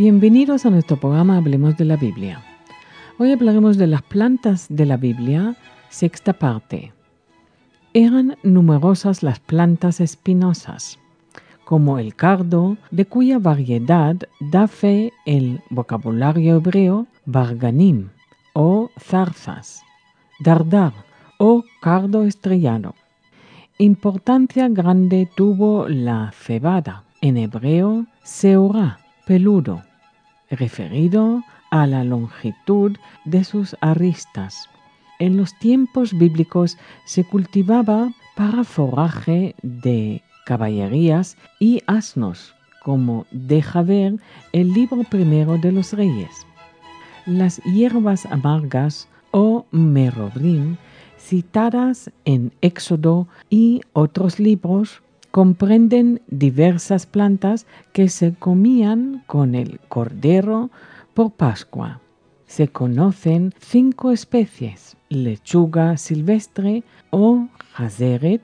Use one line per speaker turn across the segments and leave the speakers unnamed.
Bienvenidos a nuestro programa Hablemos de la Biblia. Hoy hablaremos de las plantas de la Biblia, sexta parte. Eran numerosas las plantas espinosas, como el cardo, de cuya variedad da fe el vocabulario hebreo barganim o zarzas, dardar o cardo estrellado. Importancia grande tuvo la cebada, en hebreo seorá, peludo, referido a la longitud de sus aristas. En los tiempos bíblicos se cultivaba para forraje de caballerías y asnos, como deja ver el libro primero de los reyes. Las hierbas amargas o merobrim citadas en Éxodo y otros libros comprenden diversas plantas que se comían con el cordero por Pascua. Se conocen cinco especies, lechuga silvestre o jazeret,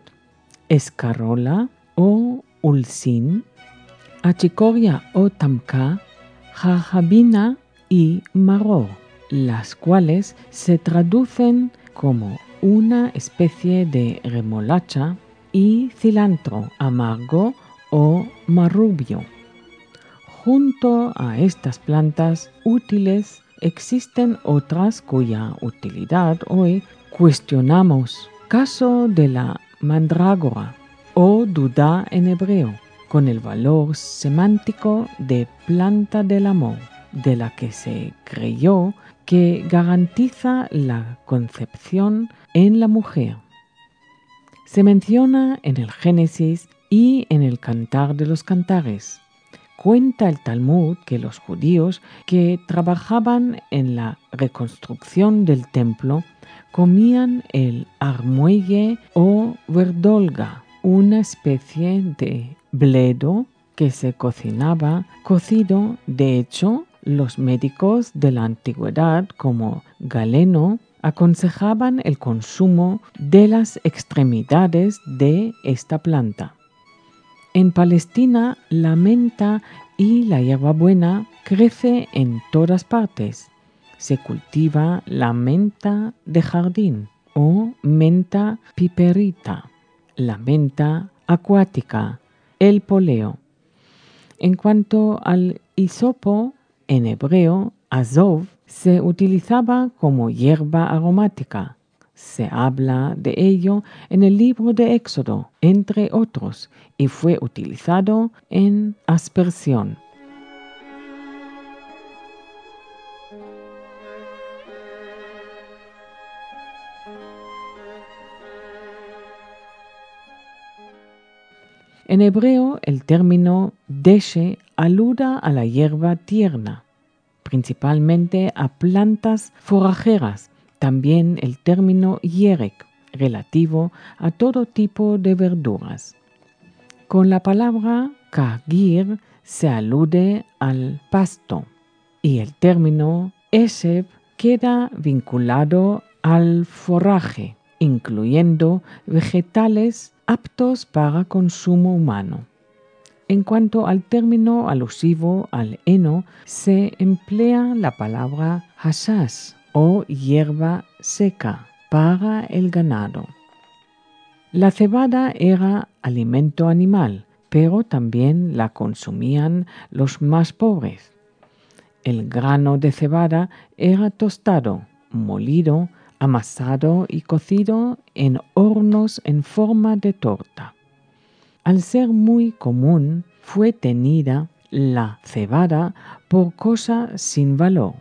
escarola o ulsin, achicoria o tamca, jajabina y maror, las cuales se traducen como una especie de remolacha y cilantro amargo o marrubio. Junto a estas plantas útiles existen otras cuya utilidad hoy cuestionamos. Caso de la mandrágora o duda en hebreo, con el valor semántico de planta del amor, de la que se creyó que garantiza la concepción en la mujer. Se menciona en el Génesis y en el Cantar de los Cantares. Cuenta el Talmud que los judíos que trabajaban en la reconstrucción del templo comían el armuelle o verdolga, una especie de bledo que se cocinaba cocido. De hecho, los médicos de la antigüedad como Galeno aconsejaban el consumo de las extremidades de esta planta. En Palestina la menta y la hierbabuena crece en todas partes. Se cultiva la menta de jardín o menta piperita, la menta acuática, el poleo. En cuanto al hisopo, en hebreo, azov, se utilizaba como hierba aromática. Se habla de ello en el libro de Éxodo, entre otros, y fue utilizado en aspersión. En hebreo, el término deshe aluda a la hierba tierna principalmente a plantas forrajeras, también el término yerek, relativo a todo tipo de verduras. Con la palabra kagir se alude al pasto y el término eseb queda vinculado al forraje, incluyendo vegetales aptos para consumo humano. En cuanto al término alusivo al heno, se emplea la palabra hasas o hierba seca para el ganado. La cebada era alimento animal, pero también la consumían los más pobres. El grano de cebada era tostado, molido, amasado y cocido en hornos en forma de torta. Al ser muy común, fue tenida la cebada por cosa sin valor.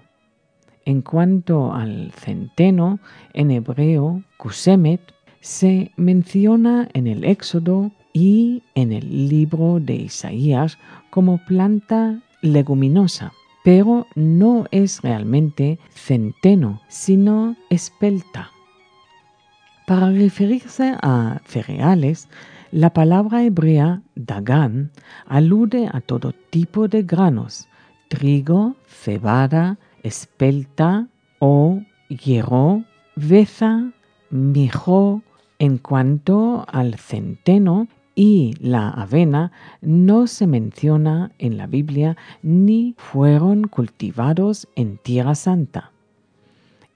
En cuanto al centeno, en hebreo, kusemet, se menciona en el Éxodo y en el libro de Isaías como planta leguminosa, pero no es realmente centeno, sino espelta. Para referirse a cereales, la palabra hebrea dagan alude a todo tipo de granos, trigo, cebada, espelta o hierro, beza, mijo. En cuanto al centeno, y la avena no se menciona en la Biblia ni fueron cultivados en Tierra Santa.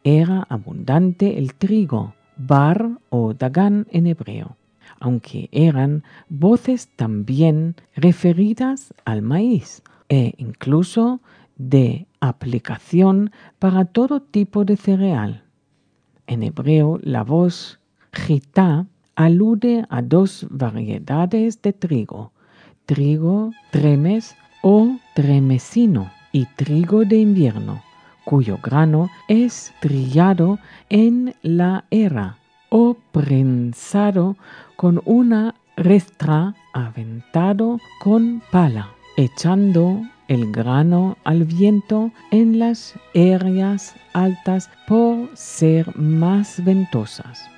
Era abundante el trigo, bar o dagan en hebreo, aunque eran voces también referidas al maíz e incluso de aplicación para todo tipo de cereal. En hebreo, la voz gitá alude a dos variedades de trigo, trigo tremes o tremesino y trigo de invierno, cuyo grano es trillado en la era o prensado con una restra aventado con pala, echando el grano al viento en las áreas altas por ser más ventosas.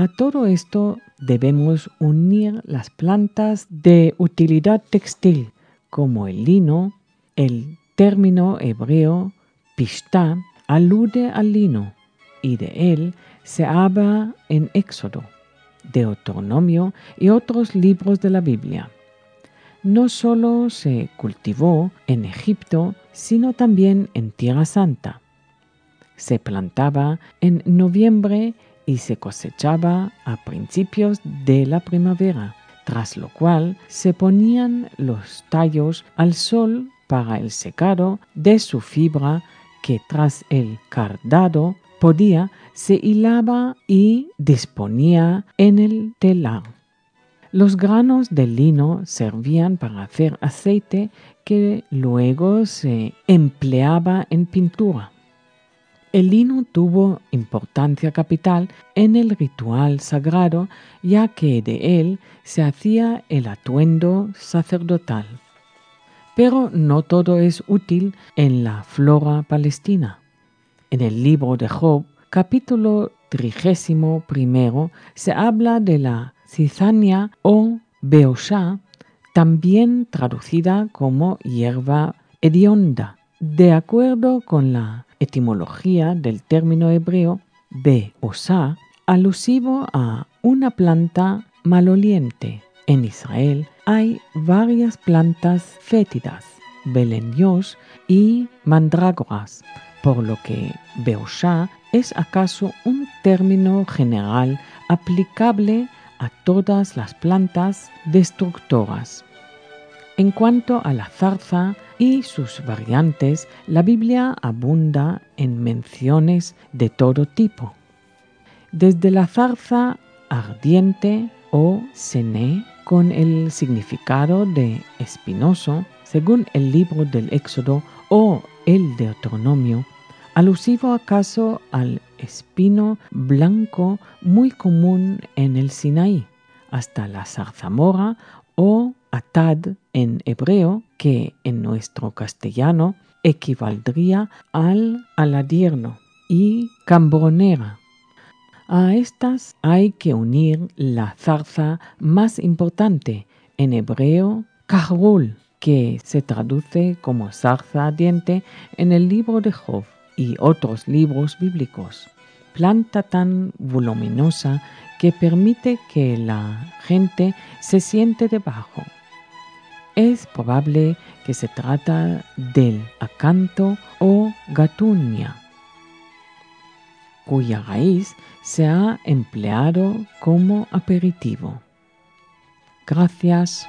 A todo esto debemos unir las plantas de utilidad textil como el lino, el término hebreo pishta alude al lino y de él se habla en Éxodo, Deuteronomio y otros libros de la Biblia. No solo se cultivó en Egipto, sino también en Tierra Santa. Se plantaba en noviembre y se cosechaba a principios de la primavera, tras lo cual se ponían los tallos al sol para el secado de su fibra que tras el cardado podía se hilaba y disponía en el telar. Los granos de lino servían para hacer aceite que luego se empleaba en pintura. El lino tuvo importancia capital en el ritual sagrado, ya que de él se hacía el atuendo sacerdotal. Pero no todo es útil en la flora palestina. En el libro de Job, capítulo trigésimo primero, se habla de la cizania o beosha, también traducida como hierba hedionda, de acuerdo con la etimología del término hebreo be osa, alusivo a una planta maloliente. En Israel hay varias plantas fétidas, belenios y mandrágoras, por lo que beosha es acaso un término general aplicable a todas las plantas destructoras. En cuanto a la zarza, y sus variantes, la Biblia abunda en menciones de todo tipo. Desde la zarza ardiente o cené, con el significado de espinoso, según el libro del Éxodo o el Deuteronomio, alusivo acaso al espino blanco muy común en el Sinaí, hasta la zarzamora o atad en hebreo, que en nuestro castellano equivaldría al aladierno y cambronera. A estas hay que unir la zarza más importante, en hebreo kahrul, que se traduce como zarza diente en el libro de Job y otros libros bíblicos. Planta tan voluminosa que permite que la gente se siente debajo es probable que se trata del acanto o gatunia, cuya raíz se ha empleado como aperitivo. Gracias